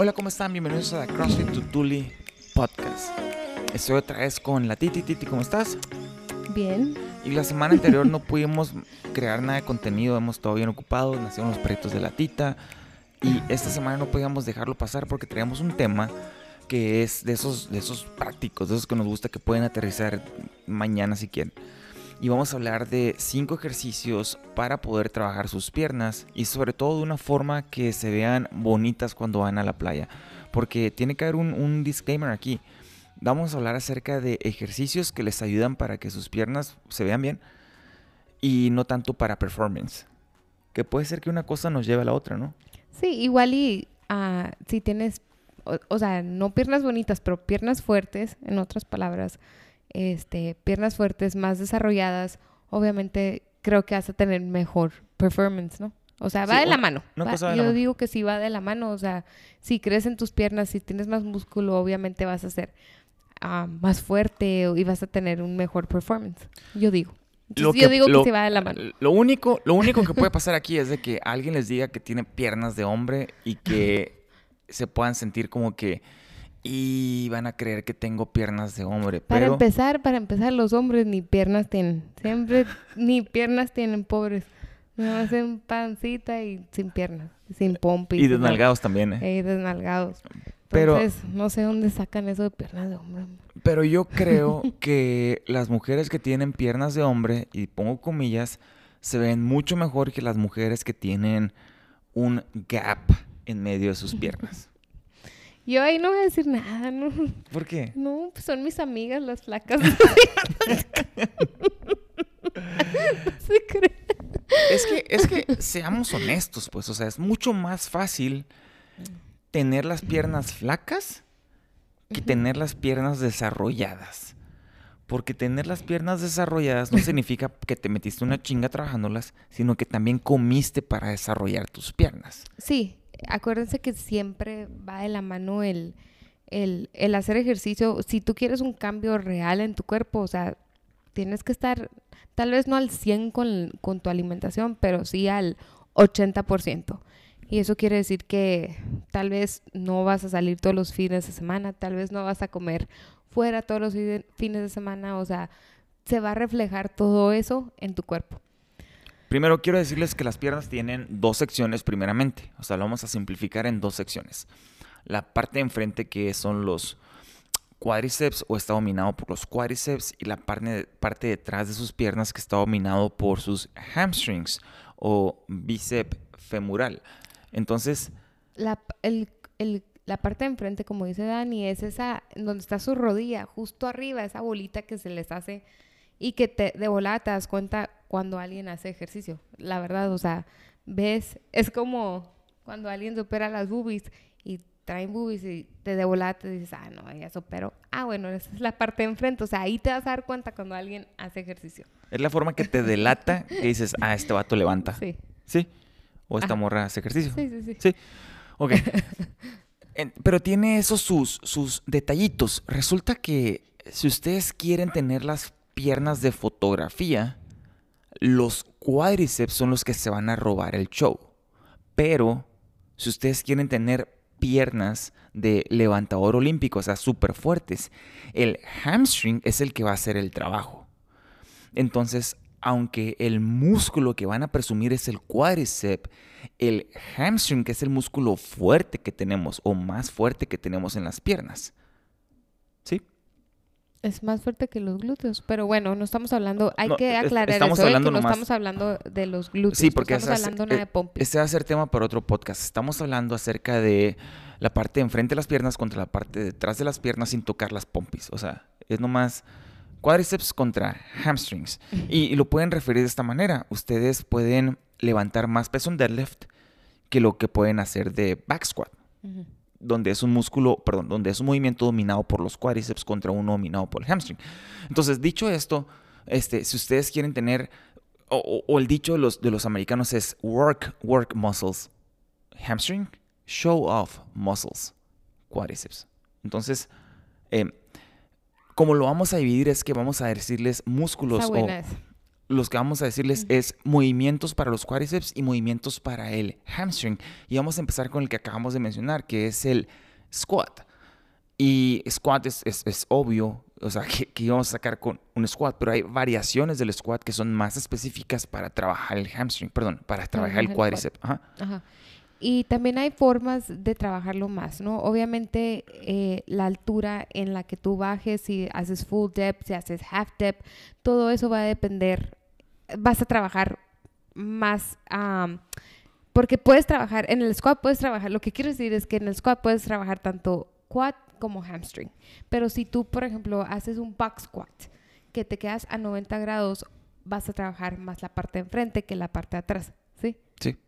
Hola, ¿cómo están? Bienvenidos a la CrossFit Tutuli Podcast. Estoy otra vez con la Titi. Titi, ¿cómo estás? Bien. Y la semana anterior no pudimos crear nada de contenido, hemos estado bien ocupados, nacieron los proyectos de la Tita. Y esta semana no podíamos dejarlo pasar porque traíamos un tema que es de esos, de esos prácticos, de esos que nos gusta que pueden aterrizar mañana si quieren. Y vamos a hablar de cinco ejercicios para poder trabajar sus piernas y sobre todo de una forma que se vean bonitas cuando van a la playa. Porque tiene que haber un, un disclaimer aquí. Vamos a hablar acerca de ejercicios que les ayudan para que sus piernas se vean bien y no tanto para performance. Que puede ser que una cosa nos lleve a la otra, ¿no? Sí, igual y ah, si tienes, o, o sea, no piernas bonitas, pero piernas fuertes, en otras palabras, este, piernas fuertes, más desarrolladas, obviamente creo que vas a tener mejor performance, ¿no? O sea, va Sí, de la mano. va- yo la mano. digo que sí va de la mano. O sea, si crees en tus piernas, si tienes más músculo, obviamente vas a ser ah, más fuerte y vas a tener un mejor performance. Yo digo. Entonces, Lo yo que- digo que sí va de la mano. Lo único, lo único que puede pasar aquí es de que alguien les diga que tiene piernas de hombre y que se puedan sentir como que y van a creer que tengo piernas de hombre. Para empezar, para empezar, los hombres ni piernas tienen. Siempre ni piernas tienen, pobres. No hacen pancita y sin piernas, sin pompis. y desnalgados también, ¿eh? Y desnalgados. Pero- Entonces, no sé dónde sacan eso de piernas de hombre. Pero yo creo que las mujeres que tienen piernas de hombre, y pongo comillas, se ven mucho mejor que las mujeres que tienen un gap en medio de sus piernas. Yo ahí no voy a decir nada, ¿no? ¿Por qué? No, pues son mis amigas las flacas. ¿Se cree? Es que, es que seamos honestos, pues, o sea, es mucho más fácil tener las piernas flacas que tener las piernas desarrolladas. Porque tener las piernas desarrolladas no significa que te metiste una chinga trabajándolas, sino que también comiste para desarrollar tus piernas. Sí, acuérdense que siempre va de la mano el, el, el hacer ejercicio. Si tú quieres un cambio real en tu cuerpo, o sea, tienes que estar tal vez no al 100 con, con tu alimentación, pero sí al 80%. Y eso quiere decir que tal vez no vas a salir todos los fines de semana, tal vez no vas a comer fuera todos los fines de semana, o sea, se va a reflejar todo eso en tu cuerpo. Primero quiero decirles que las piernas tienen dos secciones primeramente. O sea, lo vamos a simplificar en dos secciones. La parte de enfrente que son los cuádriceps o está dominado por los cuádriceps y la parte, parte detrás de sus piernas que está dominado por sus hamstrings o bíceps femoral. Entonces, la, el- la parte de enfrente, como dice Dani, es esa donde está su rodilla, justo arriba, esa bolita que se les hace y que te, de volada te das cuenta cuando alguien hace ejercicio. La verdad, o sea, ves, es como cuando alguien se opera las boobies y traen boobies y te de volada te dices, ah, no, ya se operó. Ah, bueno, esa es la parte de enfrente. O sea, ahí te vas a dar cuenta cuando alguien hace ejercicio. es la forma que te delata que dices, ah, este vato levanta. Sí, ¿Sí? O esta Ajá. morra hace ejercicio. sí, sí. sí. Sí. Ok. Pero tiene esos sus, sus detallitos. Resulta que si ustedes quieren tener las piernas de fotografía, los cuádriceps son los que se van a robar el show. Pero si ustedes quieren tener piernas de levantador olímpico, o sea, súper fuertes, el hamstring es el que va a hacer el trabajo. Entonces, aunque el músculo que van a presumir es el cuádriceps, el hamstring, que es el músculo fuerte que tenemos o más fuerte que tenemos en las piernas. Es más fuerte que los glúteos, pero bueno, no estamos hablando, hay No, que aclarar estamos eso, ¿eh? que no nomás- estamos hablando de los glúteos, Sí, no porque estamos esa es- hablando nada eh, de pompis. Este va a ser tema para otro podcast. Estamos hablando acerca de la parte de enfrente de las piernas contra la parte de detrás de las piernas sin tocar las pompis. O sea, es nomás cuádriceps contra hamstrings. Y, y lo pueden referir de esta manera. Ustedes pueden levantar más peso en deadlift que lo que pueden hacer de back squat. Donde es un músculo, perdón, donde es un movimiento dominado por los cuádriceps contra uno dominado por el hamstring. Entonces, dicho esto, este, si ustedes quieren tener, o, el dicho de los, de los americanos es work, work muscles, hamstring, show off muscles, cuádriceps. Entonces, eh, como lo vamos a dividir es que vamos a decirles músculos o. los que vamos a decirles es movimientos para los cuádriceps y movimientos para el hamstring. Y vamos a empezar con el que acabamos de mencionar, que es el squat. Y squat es, es, obvio, o sea, que, que, íbamos a sacar con un squat, pero hay variaciones del squat que son más específicas para trabajar el hamstring, perdón, para trabajar el cuádriceps. Ajá. Y también hay formas de trabajarlo más, ¿no? Obviamente eh, la altura en la que tú bajes, si haces full depth, si haces half depth, todo eso va a depender, vas a trabajar más, porque puedes trabajar, en el squat puedes trabajar, lo que quiero decir es que en el squat puedes trabajar tanto quad como hamstring, pero si tú, por ejemplo, haces un back squat, que te quedas a 90 grados, vas a trabajar más la parte de enfrente que la parte de atrás, ¿sí? Sí.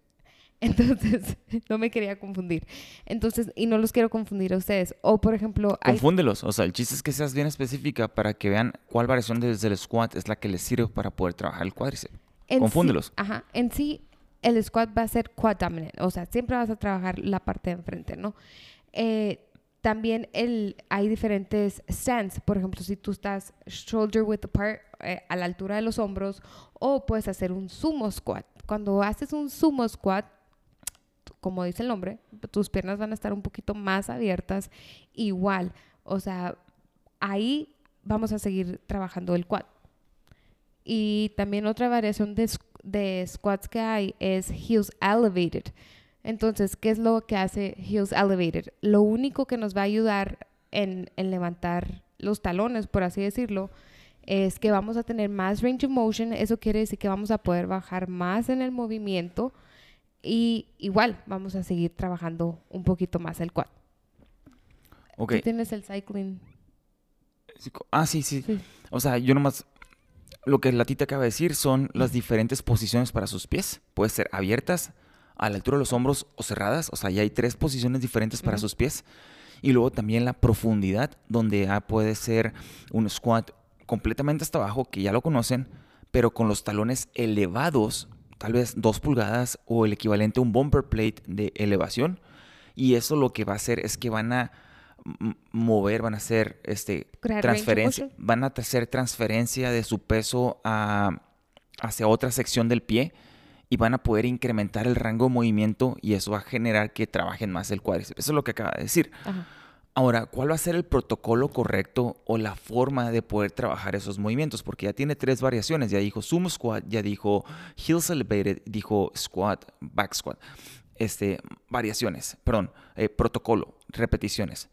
Entonces, no me quería confundir. Entonces, y no los quiero confundir a ustedes. O, por ejemplo... Confúndelos. O sea, el chiste es que seas bien específica para que vean cuál variación desde el squat es la que les sirve para poder trabajar el cuádriceps. Confúndelos. ajá. En sí, el squat va a ser quad dominant. O sea, siempre vas a trabajar la parte de enfrente, ¿no? Eh, también el, hay diferentes stands. Por ejemplo, si tú estás shoulder width apart, eh, a la altura de los hombros, o puedes hacer un sumo squat. Cuando haces un sumo squat, como dice el nombre, tus piernas van a estar un poquito más abiertas. Igual, o sea, ahí vamos a seguir trabajando el quad. Y también otra variación de, squats que hay es heels elevated. Entonces, ¿qué es lo que hace heels elevated? Lo único que nos va a ayudar en, en levantar los talones, por así decirlo, es que vamos a tener más range of motion. Eso quiere decir que vamos a poder bajar más en el movimiento y igual vamos a seguir trabajando un poquito más el quad. Ok. ¿Tú tienes el cycling? Ah, sí, sí, O sea, yo nomás... Lo que la tita acaba de decir son las diferentes posiciones para sus pies. Puede ser abiertas, a la altura de los hombros o cerradas. O sea, ya hay tres posiciones diferentes para sus pies. Y luego también la profundidad, donde ya puede ser un squat completamente hasta abajo, que ya lo conocen, pero con los talones elevados tal vez dos pulgadas o el equivalente a un bumper plate de elevación. Y eso lo que va a hacer es que van a mover, van a hacer este, transferencia, van a hacer transferencia de su peso a, hacia otra sección del pie y van a poder incrementar el rango de movimiento y eso va a generar que trabajen más el cuádriceps. Eso es lo que acaba de decir. Ahora, ¿cuál va a ser el protocolo correcto o la forma de poder trabajar esos movimientos? Porque ya tiene tres variaciones. Ya dijo sumo squat, ya dijo heels elevated, dijo squat, back squat. Este, variaciones, perdón, eh, protocolo, repeticiones.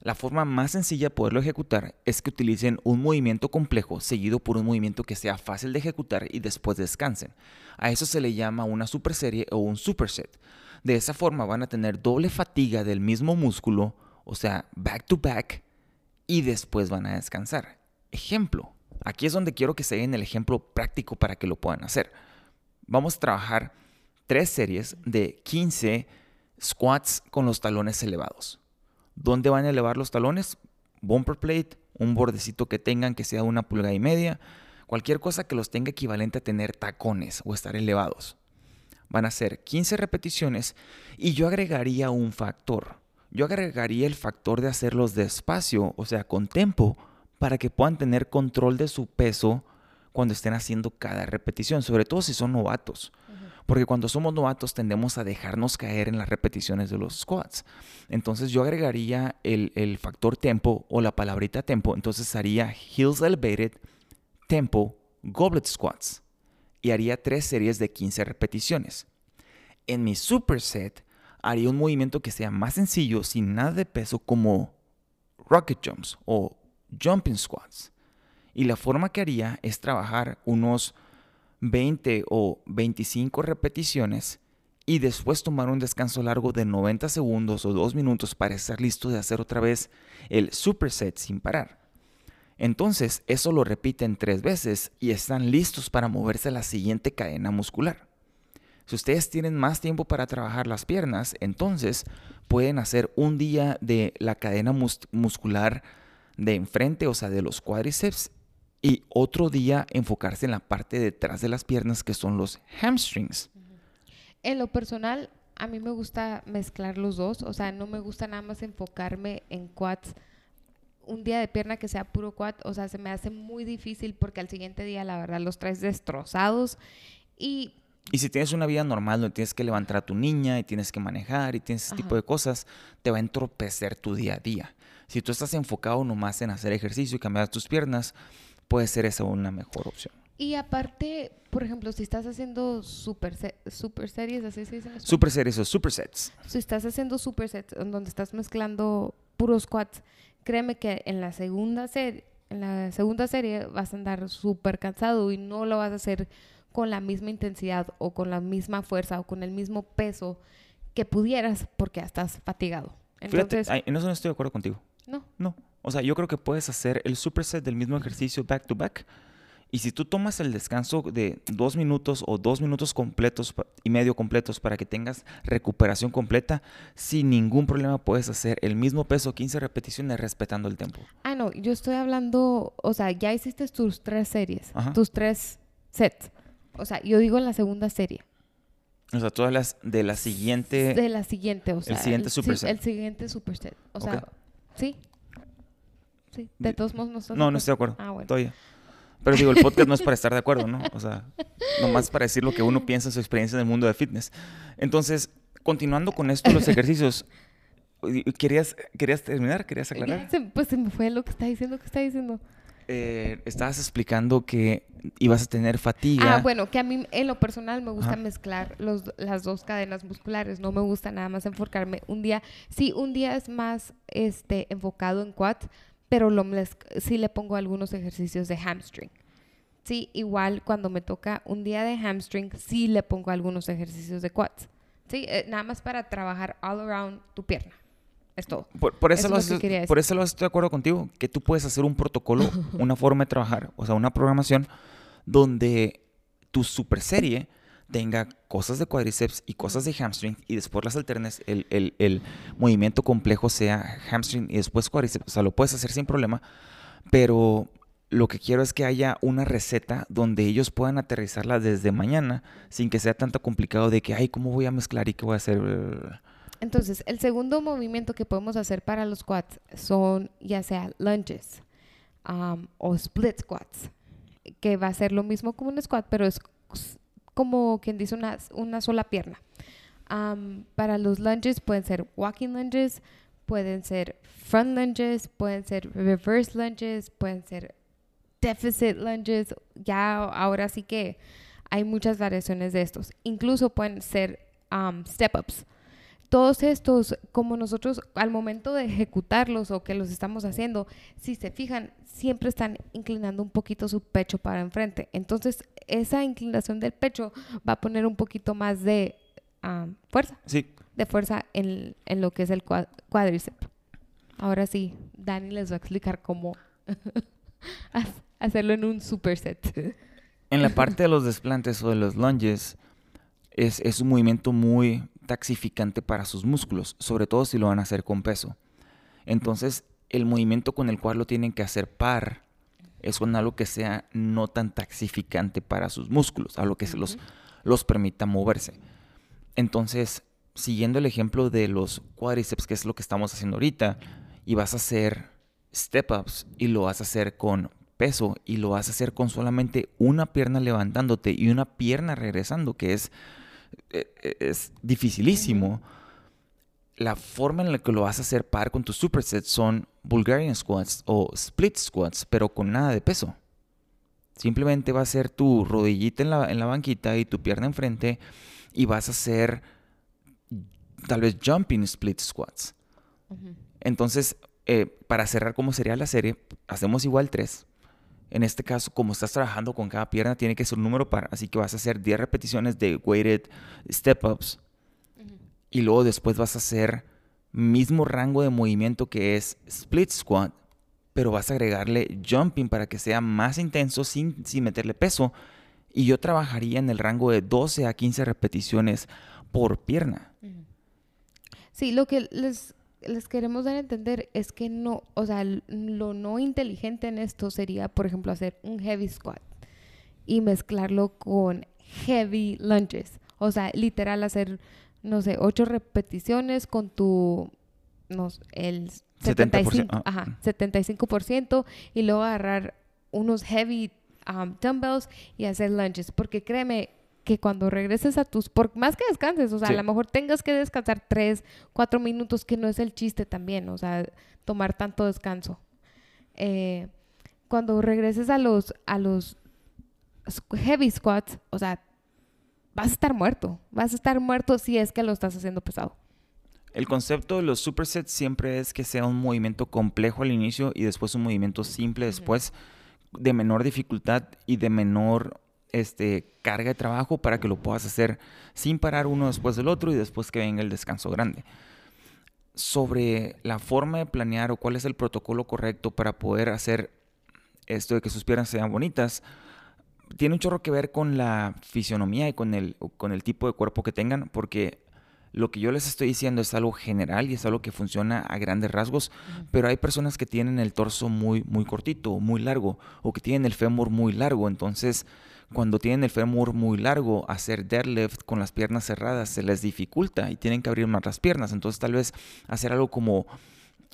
La forma más sencilla de poderlo ejecutar es que utilicen un movimiento complejo seguido por un movimiento que sea fácil de ejecutar y después descansen. A eso se le llama una superserie o un superset. De esa forma van a tener doble fatiga del mismo músculo o sea, back to back, y después van a descansar. Ejemplo, aquí es donde quiero que se den el ejemplo práctico para que lo puedan hacer. Vamos a trabajar tres series de 15 squats con los talones elevados. ¿Dónde van a elevar los talones? Bumper plate, un bordecito que tengan que sea una pulgada y media, cualquier cosa que los tenga equivalente a tener tacones o estar elevados. Van a ser 15 repeticiones y yo agregaría un factor yo agregaría el factor de hacerlos despacio, o sea, con tiempo, para que puedan tener control de su peso cuando estén haciendo cada repetición, sobre todo si son novatos. Porque cuando somos novatos tendemos a dejarnos caer en las repeticiones de los squats. Entonces yo agregaría el, el factor tempo o la palabrita tempo. Entonces haría heels elevated, tempo, goblet squats. Y haría tres series de 15 repeticiones. En mi superset haría un movimiento que sea más sencillo, sin nada de peso, como rocket jumps o jumping squats. Y la forma que haría es trabajar unos 20 o 25 repeticiones y después tomar un descanso largo de 90 segundos o 2 minutos para estar listo de hacer otra vez el superset sin parar. Entonces, eso lo repiten tres veces y están listos para moverse a la siguiente cadena muscular. Si ustedes tienen más tiempo para trabajar las piernas, entonces pueden hacer un día de la cadena muscular de enfrente, o sea, de los cuádriceps, y otro día enfocarse en la parte detrás de las piernas, que son los hamstrings. En lo personal, a mí me gusta mezclar los dos, o sea, no me gusta nada más enfocarme en quads. Un día de pierna que sea puro quad, o sea, se me hace muy difícil porque al siguiente día la verdad los traes destrozados. Y Y si tienes una vida normal donde tienes que levantar a tu niña y tienes que manejar y tienes ese tipo de cosas, te va a entorpecer tu día a día. Si tú estás enfocado nomás en hacer ejercicio y cambiar tus piernas, puede ser esa una mejor opción. Y aparte, por ejemplo, si estás haciendo super, se- super series, así se dicen. Super series o supersets. Si estás haciendo supersets donde estás mezclando puros squats, créeme que en la segunda serie, en la segunda serie vas a andar súper cansado y no lo vas a hacer con la misma intensidad o con la misma fuerza o con el mismo peso que pudieras porque ya estás fatigado. Entonces, Fíjate, en eso no estoy de acuerdo contigo. no. No. O sea, yo creo que puedes hacer el superset del mismo ejercicio back to back. Y si tú tomas el descanso de dos minutos o dos minutos completos y medio completos para que tengas recuperación completa, sin ningún problema puedes hacer el mismo peso, 15 repeticiones, respetando el tiempo. Ah, no, yo estoy hablando, o sea, ya hiciste tus tres series, Ajá. tus tres sets. O sea, yo digo la segunda serie. O sea, todas las de la siguiente... de la siguiente, o sea, siguiente sí, superset. el siguiente superset. O sea, sí. Sí, de todos modos no estás No, no estoy de acuerdo. Ah, bueno. Todavía. Pero digo, el podcast no es para estar de acuerdo, ¿no? O sea, nomás para decir lo que uno piensa en su experiencia en el mundo de fitness. Entonces, continuando con esto, los ejercicios, ¿querías, ¿querías terminar? ¿Querías aclarar? pues se me fue lo que está diciendo, que está diciendo. Eh, estabas explicando que ibas a tener fatiga. Ah, bueno, que a mí en lo personal me gusta Ajá. mezclar los, las dos cadenas musculares. No me gusta nada más enfocarme un día. Sí, un día es más este, enfocado en quads, pero lo sí le pongo algunos ejercicios de hamstring. Sí, igual cuando me toca un día de hamstring, sí le pongo algunos ejercicios de quads. Sí, eh, nada más para trabajar all around tu pierna. Es todo. Por, por eso es lo que por eso lo estoy de acuerdo contigo, que tú puedes hacer un protocolo, una forma de trabajar, o sea, una programación donde tu super serie tenga cosas de cuádriceps y cosas de hamstring y después las alternes, el, el- el movimiento complejo sea hamstring y después cuádriceps, o sea, lo puedes hacer sin problema, pero lo que quiero es que haya una receta donde ellos puedan aterrizarla desde mañana sin que sea tanto complicado de que, ay, ¿cómo voy a mezclar y qué voy a hacer? Entonces, el segundo movimiento que podemos hacer para los squats son ya sea lunges um, o split squats, que va a ser lo mismo como un squat, pero es como quien dice una, una sola pierna. Um, para los lunges pueden ser walking lunges, pueden ser front lunges, pueden ser reverse lunges, pueden ser deficit lunges. Ya ahora sí que hay muchas variaciones de estos. Incluso pueden ser um, step ups todos estos, como nosotros al momento de ejecutarlos o que los estamos haciendo, si se fijan, siempre están inclinando un poquito su pecho para enfrente. Entonces, esa inclinación del pecho va a poner un poquito más de ah, fuerza, Sí, de fuerza en, en lo que es el cuádriceps. Ahora sí, Dani les va a explicar cómo ha- hacerlo en un superset. En la parte de los desplantes o de los lunges, es, es un movimiento muy taxificante para sus músculos, sobre todo si lo van a hacer con peso. Entonces, el movimiento con el cual lo tienen que hacer par es con algo que sea no tan taxificante para sus músculos, algo que se los, los permita moverse. Entonces, siguiendo el ejemplo de los cuádriceps, que es lo que estamos haciendo ahorita, y vas a hacer step-ups y lo vas a hacer con peso y lo vas a hacer con solamente una pierna levantándote y una pierna regresando, que es, es dificilísimo. La forma en la que lo vas a hacer par con tus supersets son Bulgarian squats o split squats, pero con nada de peso. Simplemente va a ser tu rodillita en la, en la banquita y tu pierna enfrente y vas a hacer tal vez jumping split squats. Entonces, eh, para cerrar cómo sería la serie, hacemos igual tres. En este caso, como estás trabajando con cada pierna, tiene que ser un número par. Así que vas a hacer 10 repeticiones de weighted step-ups. Y luego después vas a hacer mismo rango de movimiento que es split squat, pero vas a agregarle jumping para que sea más intenso sin, sin meterle peso. Y yo trabajaría en el rango de 12 a 15 repeticiones por pierna. Sí, lo que les, les queremos dar a entender es que no, o sea, lo no inteligente en esto sería, por ejemplo, hacer un heavy squat y mezclarlo con heavy lunges. O sea, literal hacer, no sé, ocho repeticiones con tu, nos, el 70%, 75%, ah. ajá, 75% y luego agarrar unos heavy um, dumbbells y hacer lunges. Porque créeme que cuando regreses a tus, por más que descanses, o sea, Sí. a lo mejor tengas que descansar 3, 4 minutos, que no es el chiste también, o sea, tomar tanto descanso. Eh, cuando regreses a los, a los heavy squats, o sea, vas a estar muerto. Vas a estar muerto si es que lo estás haciendo pesado. El concepto de los supersets siempre es que sea un movimiento complejo al inicio y después un movimiento simple después de menor dificultad y de menor este, carga de trabajo para que lo puedas hacer sin parar uno después del otro y después que venga el descanso grande. Sobre la forma de planear o cuál es el protocolo correcto para poder hacer esto de que sus piernas sean bonitas, tiene un chorro que ver con la fisionomía y con el, con el tipo de cuerpo que tengan, porque lo que yo les estoy diciendo es algo general y es algo que funciona a grandes rasgos, pero hay personas que tienen el torso muy, muy cortito, muy largo, o que tienen el fémur muy largo. Entonces, cuando tienen el fémur muy largo, hacer deadlift con las piernas cerradas se les dificulta y tienen que abrir más las piernas. Entonces, tal vez hacer algo como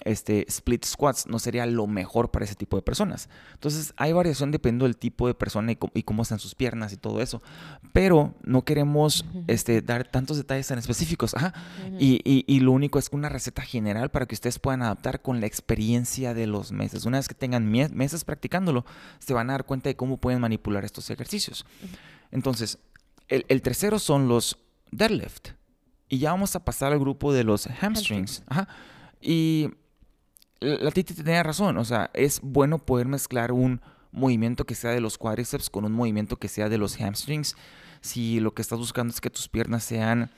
este, split squats no sería lo mejor para ese tipo de personas. Entonces, hay variación dependiendo del tipo de persona y, cómo- y cómo están sus piernas y todo eso. Pero no queremos este, dar tantos detalles tan específicos. Ajá. y, y- y lo único es una receta general para que ustedes puedan adaptar con la experiencia de los meses. Una vez que tengan meses practicándolo, se van a dar cuenta de cómo pueden manipular estos ejercicios. Entonces, el, el tercero son los deadlift. Y ya vamos a pasar al grupo de los hamstrings. Ajá. Y la Titi tenía razón. O sea, es bueno poder mezclar un movimiento que sea de los cuádriceps con un movimiento que sea de los hamstrings. Si lo que estás buscando es que tus piernas sean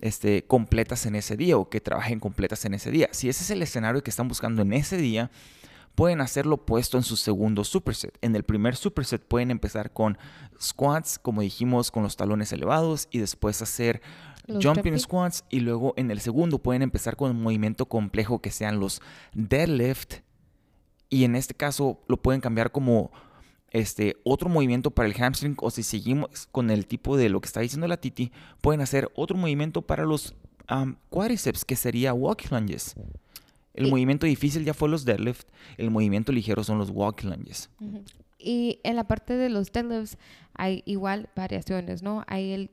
este, completas en ese día o que trabajen completas en ese día. Si ese es el escenario que están buscando en ese día, pueden hacerlo puesto en su segundo superset. En el primer superset pueden empezar con squats, como dijimos, con los talones elevados y después hacer Los jumping squats y luego en el segundo pueden empezar con un movimiento complejo que sean los deadlift y en este caso lo pueden cambiar como este otro movimiento para el hamstring o si seguimos con el tipo de lo que está diciendo la Titi, pueden hacer otro movimiento para los am, cuádriceps que sería walking lunges. El Y- movimiento difícil ya fue los deadlift, el movimiento ligero son los walking lunges. Y en la parte de los deadlifts hay igual variaciones, ¿no? Hay el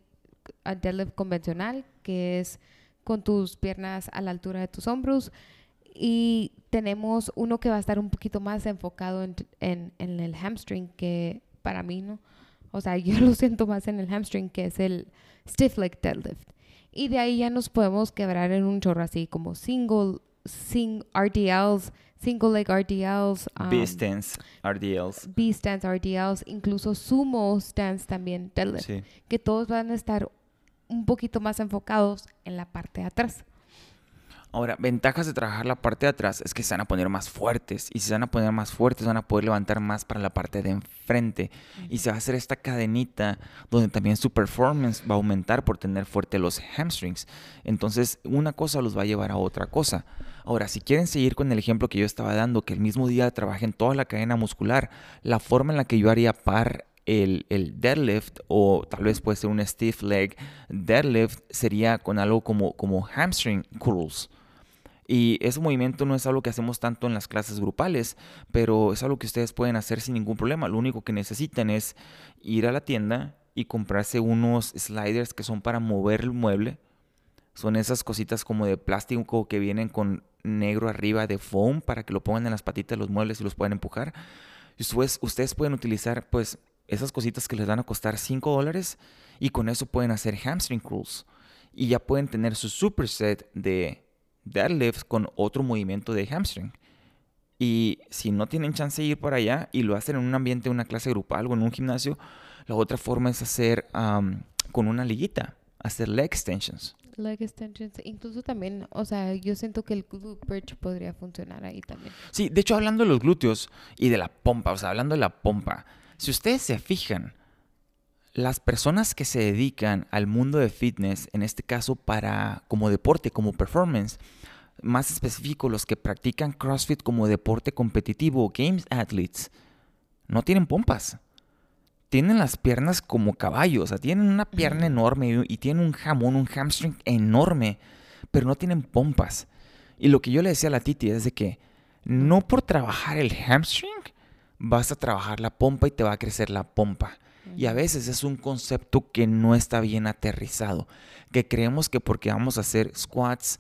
uh, deadlift convencional, que es con tus piernas a la altura de tus hombros. Y tenemos uno que va a estar un poquito más enfocado en, en- en el hamstring, que para mí, ¿no? O sea, yo lo siento más en el hamstring, que es el stiff leg deadlift. Y de ahí ya nos podemos quebrar en un chorro así como single, sing RDLs, single leg RDLs. um, B-stance, RDLs. B-stands, RDLs, incluso sumo stands también, deadlift, Sí. que todos van a estar un poquito más enfocados en la parte de atrás. Ahora, ventajas de trabajar la parte de atrás es que se van a poner más fuertes. Y si se van a poner más fuertes, van a poder levantar más para la parte de enfrente. Y se va a hacer esta cadenita donde también su performance va a aumentar por tener fuerte los hamstrings. Entonces, una cosa los va a llevar a otra cosa. Ahora, si quieren seguir con el ejemplo que yo estaba dando, que el mismo día trabajen toda la cadena muscular, la forma en la que yo haría par el, deadlift o tal vez puede ser un stiff leg deadlift sería con algo como, como hamstring curls. Y ese movimiento no es algo que hacemos tanto en las clases grupales, pero es algo que ustedes pueden hacer sin ningún problema. Lo único que necesitan es ir a la tienda y comprarse unos sliders que son para mover el mueble. Son esas cositas como de plástico que vienen con negro arriba de foam para que lo pongan en las patitas de los muebles y los puedan empujar. Ustedes, ustedes pueden utilizar pues esas cositas que les van a costar 5 dólares y con eso pueden hacer hamstring curls. Y ya pueden tener su superset de deadlift con otro movimiento de hamstring. Y si no tienen chance de ir para allá y lo hacen en un ambiente, una clase grupal o en un gimnasio, la otra forma es hacer am, con una liguita, hacer leg extensions. Leg extensions, incluso también, o sea, yo siento que el glute bridge podría funcionar ahí también. Sí, de hecho, hablando de los glúteos y de la pompa, o sea, hablando de la pompa, si ustedes se fijan, las personas que se dedican al mundo de fitness, en este caso para como deporte, como performance, más específico los que practican CrossFit como deporte competitivo, games athletes, no tienen pompas. Tienen las piernas como caballos, o sea, tienen una pierna enorme y, tienen un jamón, un hamstring enorme, pero no tienen pompas. Y lo que yo le decía a la Titi es de que no por trabajar el hamstring vas a trabajar la pompa y te va a crecer la pompa. Y a veces es un concepto que no está bien aterrizado, que creemos que porque vamos a hacer squats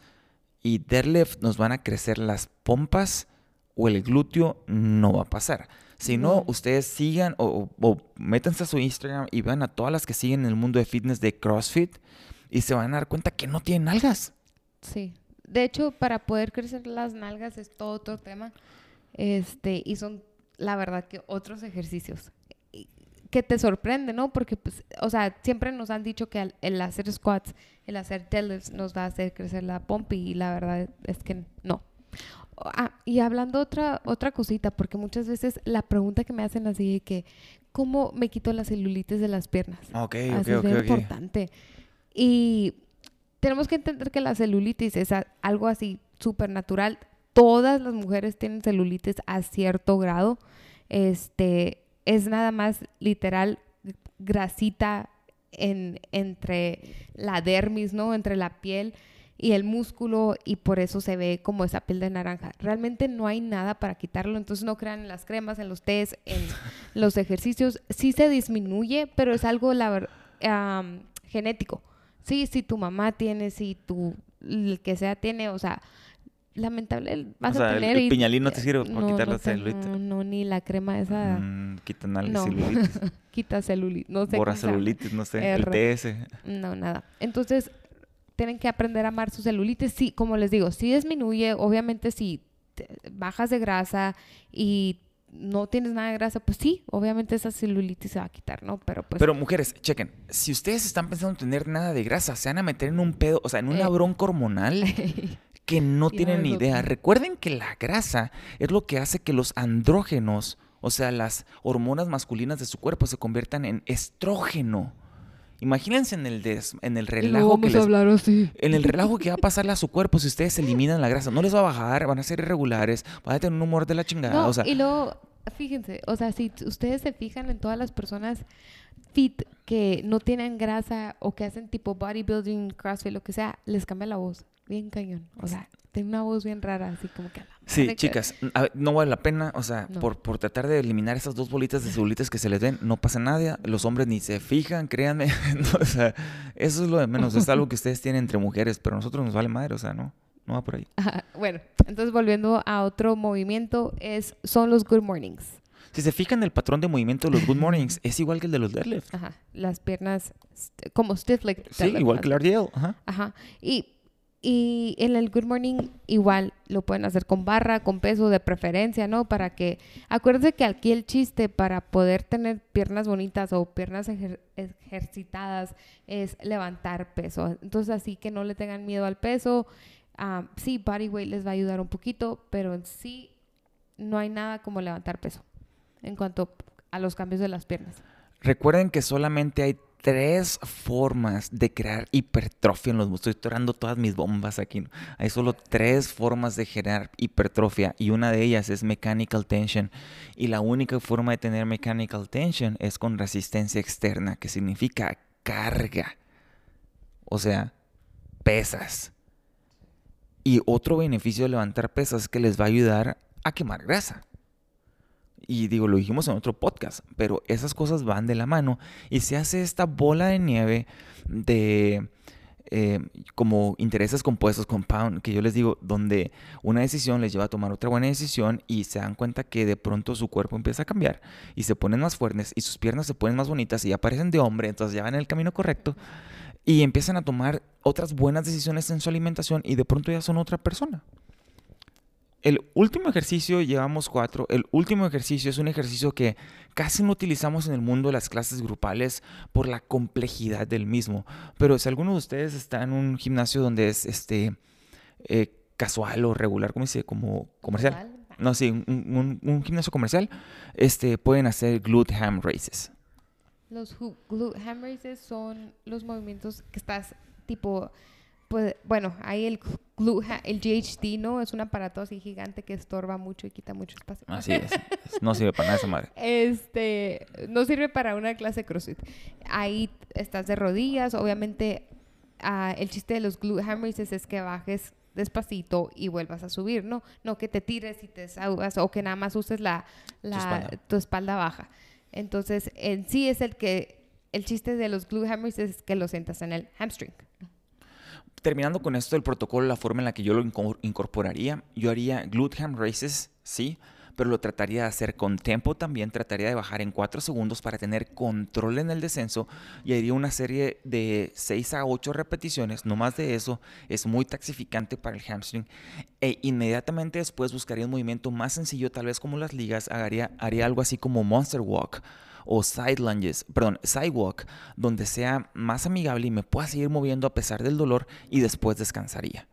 y deadlift nos van a crecer las pompas o el glúteo, no va a pasar. Si no, ustedes sigan o, o, métanse a su Instagram y vean a todas las que siguen en el mundo de fitness de CrossFit y se van a dar cuenta que no tienen algas. Sí. De hecho, para poder crecer las nalgas es todo otro tema. Este, y son, la verdad, que otros ejercicios que te sorprende, ¿no? Porque, pues, o sea, siempre nos han dicho que el, hacer squats, el hacer deadlifts nos va a hacer crecer la pompa y la verdad es que no. Ah, y hablando otra, otra cosita, porque muchas veces la pregunta que me hacen así de que, ¿cómo me quito la celulitis de las piernas? Ok, así ok, es ok. importante. Y tenemos que entender que la celulitis es algo así súper natural. Todas las mujeres tienen celulitis a cierto grado. Este, es nada más literal grasita en, entre la dermis, ¿no? Entre la piel y el músculo y por eso se ve como esa piel de naranja. Realmente no hay nada para quitarlo, entonces no crean en las cremas, en los tés, en los ejercicios. Sí se disminuye, pero es algo la, um, genético. Sí, si tu mamá tiene, si tu, el que sea tiene, o sea, lamentable vas o sea, a tener... el, y, piñalín no te sirve para no, quitar no la celulitis. No, no, ni la crema esa Mm, quita no. celulitis. quita celulitis. No sé Borra llama. celulitis, no sé. El. TS. No, nada. Entonces, tienen que aprender a amar su celulitis. Sí, como les digo, sí disminuye. Obviamente, si te- bajas de grasa y no tienes nada de grasa, pues sí, obviamente esa celulitis se va a quitar, ¿no? Pero pues... Pero mujeres, chequen, si ustedes están pensando en tener nada de grasa, se van a meter en un pedo, o sea, en una Eh. bronca hormonal que no tienen ni idea. Recuerden que la grasa es lo que hace que los andrógenos, o sea, las hormonas masculinas de su cuerpo se conviertan en estrógeno. Imagínense en el, des- en el relajo que les- hablar así. en el relajo que va a pasarle a su cuerpo si ustedes eliminan la grasa. No les va a bajar, van a ser irregulares, van a tener un humor de la chingada. No, o sea, y luego, fíjense, o sea, si ustedes se fijan en todas las personas fit que no tienen grasa o que hacen tipo bodybuilding, crossfit, lo que sea, les cambia la voz. Bien cañón. O sea, tiene una voz bien rara, así como que... Sí, chicas, a ver, no vale la pena, o sea, No. por, por tratar de eliminar esas dos bolitas de celulitis que se les den, no pasa nada, los hombres ni se fijan, créanme, no, o sea, eso es lo de menos, es algo que ustedes tienen entre mujeres, pero a nosotros nos vale madre, o sea, no, no va por ahí. Ajá, Bueno, entonces volviendo a otro movimiento, es, son los good mornings. Si se fijan el patrón de movimiento de los good mornings, es igual que el de los deadlift. Ajá, las piernas st- como stiff leg. Sí, igual que el. RDL, ajá. Ajá. Y, y en el Good Morning igual lo pueden hacer con barra, con peso de preferencia, ¿no? Para que... Acuérdense que aquí el chiste para poder tener piernas bonitas o piernas ejer- ejercitadas es levantar peso. Entonces así que no le tengan miedo al peso. Ah, sí, body weight les va a ayudar un poquito, pero en sí no hay nada como levantar peso en cuanto a los cambios de las piernas. Recuerden que solamente hay tres formas de crear hipertrofia en los músculos. Estoy torando todas mis bombas aquí. Hay solo tres formas de generar hipertrofia y una de ellas es mechanical tension. Y la única forma de tener mechanical tension es con resistencia externa, que significa carga. O sea, pesas. Y otro beneficio de levantar pesas es que les va a ayudar a quemar grasa. Y digo, lo dijimos en otro podcast, pero esas cosas van de la mano y se hace esta bola de nieve de eh, como intereses compuestos, compound, que yo les digo, donde una decisión les lleva a tomar otra buena decisión y se dan cuenta que de pronto su cuerpo empieza a cambiar y se ponen más fuertes y sus piernas se ponen más bonitas y ya parecen de hombre, entonces ya van en el camino correcto y empiezan a tomar otras buenas decisiones en su alimentación y de pronto ya son otra persona. El último ejercicio, llevamos cuatro, el último ejercicio es un ejercicio que casi no utilizamos en el mundo de las clases grupales por la complejidad del mismo. Pero si alguno de ustedes está en un gimnasio donde es este eh, casual o regular, ¿cómo se dice? Como comercial. No, sí, un, un- un gimnasio comercial, este, pueden hacer glute ham races. Los glute ham raises son los movimientos que estás tipo, pues, bueno, hay el el GHD, ¿no? Es un aparato así gigante que estorba mucho y quita mucho espacio. Así es. No sirve para nada esa madre. Este, no sirve para una clase de CrossFit. Ahí estás de rodillas, obviamente ah, el chiste de los glute ham raises es que bajes despacito y vuelvas a subir, ¿no? No que te tires y te salgas o que nada más uses la, la espalda. tu espalda baja. Entonces, en sí es el que el chiste de los glute ham raises es que lo sientas en el hamstring. Terminando con esto del protocolo, la forma en la que yo lo inco- incorporaría, yo haría glute ham raises, sí, pero lo trataría de hacer con tempo también, trataría de bajar en 4 segundos para tener control en el descenso y haría una serie de 6 a 8 repeticiones, no más de eso, es muy taxificante para el hamstring. E inmediatamente después buscaría un movimiento más sencillo, tal vez como las ligas, haría, haría algo así como monster walk o side lunges, perdón, sidewalk, donde sea más amigable y me pueda seguir moviendo a pesar del dolor y después descansaría.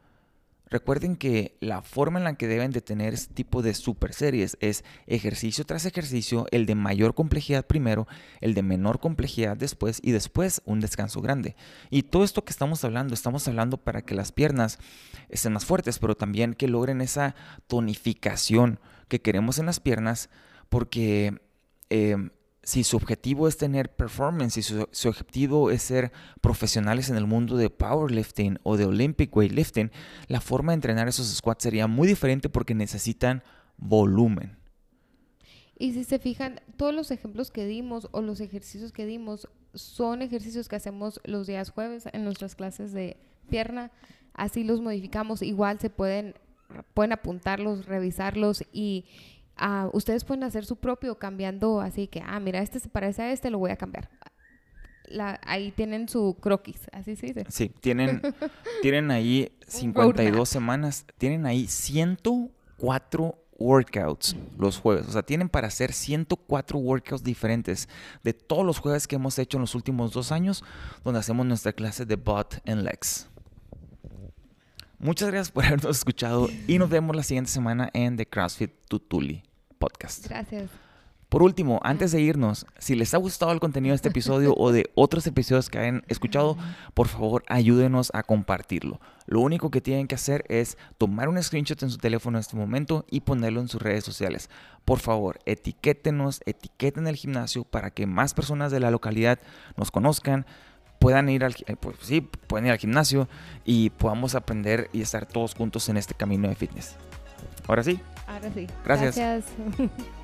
Recuerden que la forma en la que deben de tener este tipo de super series es ejercicio tras ejercicio, el de mayor complejidad primero, el de menor complejidad después y después un descanso grande. Y todo esto que estamos hablando, estamos hablando para que las piernas estén más fuertes, pero también que logren esa tonificación que queremos en las piernas, porque eh, si su objetivo es tener performance, si su, su, objetivo es ser profesionales en el mundo de powerlifting o de Olympic weightlifting, la forma de entrenar esos squats sería muy diferente porque necesitan volumen. Y si se fijan, todos los ejemplos que dimos o los ejercicios que dimos son ejercicios que hacemos los días jueves en nuestras clases de pierna. Así los modificamos. Igual se pueden, pueden apuntarlos, revisarlos y uh, ustedes pueden hacer su propio cambiando así que, ah, mira, este se parece a este, lo voy a cambiar. La, ahí tienen su croquis, así se dice. Sí, tienen, tienen ahí 52 semanas, tienen ahí 104 workouts los jueves. O sea, tienen para hacer 104 workouts diferentes de todos los jueves que hemos hecho en los últimos dos años, donde hacemos nuestra clase de butt and legs. Muchas gracias por habernos escuchado y nos vemos la siguiente semana en The CrossFit Tutuli podcast. Gracias. Por último, antes de irnos, si les ha gustado el contenido de este episodio o de otros episodios que hayan escuchado, por favor ayúdenos a compartirlo. Lo único que tienen que hacer es tomar un screenshot en su teléfono en este momento y ponerlo en sus redes sociales. Por favor, etiquétenos, etiqueten el gimnasio para que más personas de la localidad nos conozcan, puedan ir al, pues sí, pueden ir al gimnasio y podamos aprender y estar todos juntos en este camino de fitness. Ahora sí. Ahora sí. Gracias. Gracias.